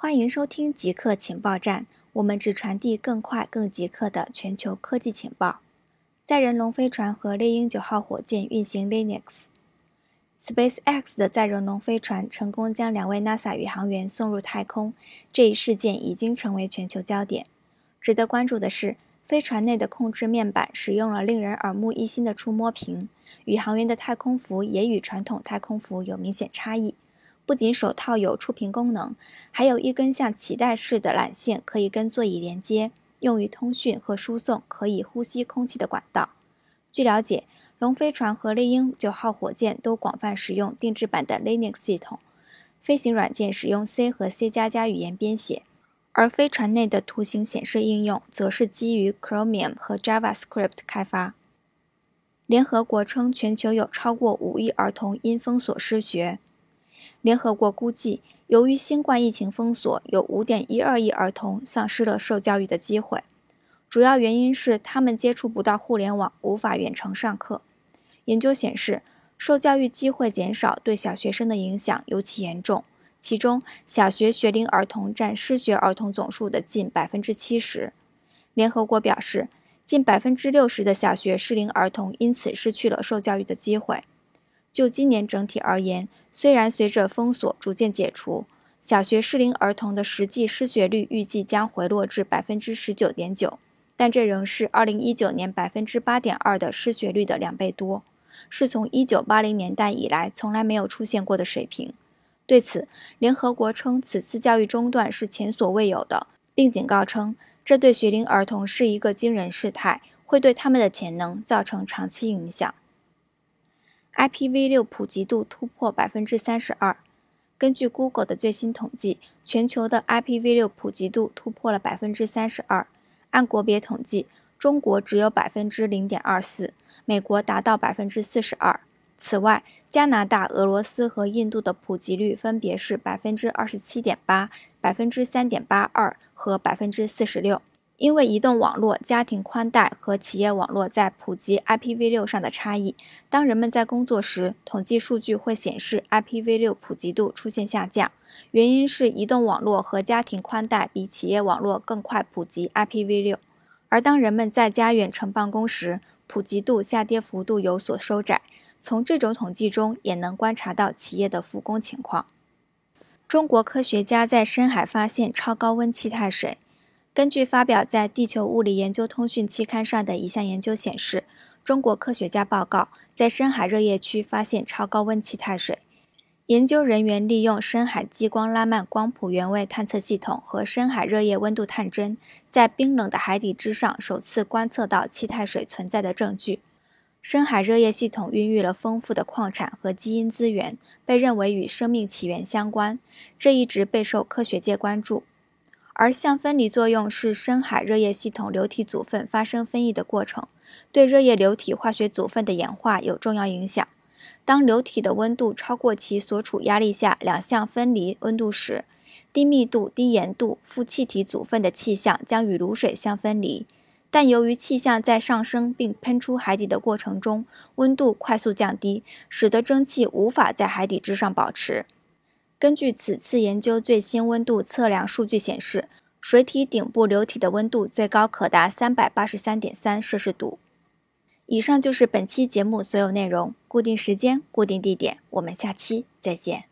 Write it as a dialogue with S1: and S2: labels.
S1: 欢迎收听极客情报站，我们只传递更快、更极客的全球科技情报。载人龙飞船和猎鹰九号火箭运行 Linux。SpaceX 的载人龙飞船成功将两位 NASA 宇航员送入太空，这一事件已经成为全球焦点。值得关注的是，飞船内的控制面板使用了令人耳目一新的触摸屏，宇航员的太空服也与传统太空服有明显差异。不仅手套有触屏功能，还有一根像脐带似的缆线可以跟座椅连接，用于通讯和输送可以呼吸空气的管道。据了解。龙飞船和猎鹰九号火箭都广泛使用定制版的 Linux 系统，飞行软件使用 C 和 C 加加语言编写，而飞船内的图形显示应用则是基于 Chromium 和 JavaScript 开发。联合国称，全球有超过五亿儿童因封锁失学。联合国估计，由于新冠疫情封锁，有5.12亿儿童丧失了受教育的机会，主要原因是他们接触不到互联网，无法远程上课。研究显示，受教育机会减少对小学生的影响尤其严重，其中小学学龄儿童占失学儿童总数的近百分之七十。联合国表示，近百分之六十的小学适龄儿童因此失去了受教育的机会。就今年整体而言，虽然随着封锁逐渐解除，小学适龄儿童的实际失学率预计将回落至百分之十九点九，但这仍是二零一九年百分之八点二的失学率的两倍多。是从1980年代以来从来没有出现过的水平。对此，联合国称此次教育中断是前所未有的，并警告称这对学龄儿童是一个惊人事态，会对他们的潜能造成长期影响。IPv6 普及度突破百分之三十二。根据 Google 的最新统计，全球的 IPv6 普及度突破了百分之三十二。按国别统计，中国只有百分之零点二四。美国达到百分之四十二。此外，加拿大、俄罗斯和印度的普及率分别是百分之二十七点八、百分之三点八二和百分之四十六。因为移动网络、家庭宽带和企业网络在普及 IPv6 上的差异，当人们在工作时，统计数据会显示 IPv6 普及度出现下降。原因是移动网络和家庭宽带比企业网络更快普及 IPv6，而当人们在家远程办公时，普及度下跌幅度有所收窄，从这种统计中也能观察到企业的复工情况。中国科学家在深海发现超高温气态水。根据发表在《地球物理研究通讯》期刊上的一项研究显示，中国科学家报告在深海热液区发现超高温气态水。研究人员利用深海激光拉曼光谱原位探测系统和深海热液温度探针，在冰冷的海底之上首次观测到气态水存在的证据。深海热液系统孕育了丰富的矿产和基因资源，被认为与生命起源相关，这一直备受科学界关注。而相分离作用是深海热液系统流体组分发生分异的过程，对热液流体化学组分的演化有重要影响。当流体的温度超过其所处压力下两项分离温度时，低密度、低盐度富气体组分的气象将与卤水相分离。但由于气象在上升并喷出海底的过程中，温度快速降低，使得蒸汽无法在海底之上保持。根据此次研究最新温度测量数据显示，水体顶部流体的温度最高可达三百八十三点三摄氏度。以上就是本期节目所有内容。固定时间，固定地点，我们下期再见。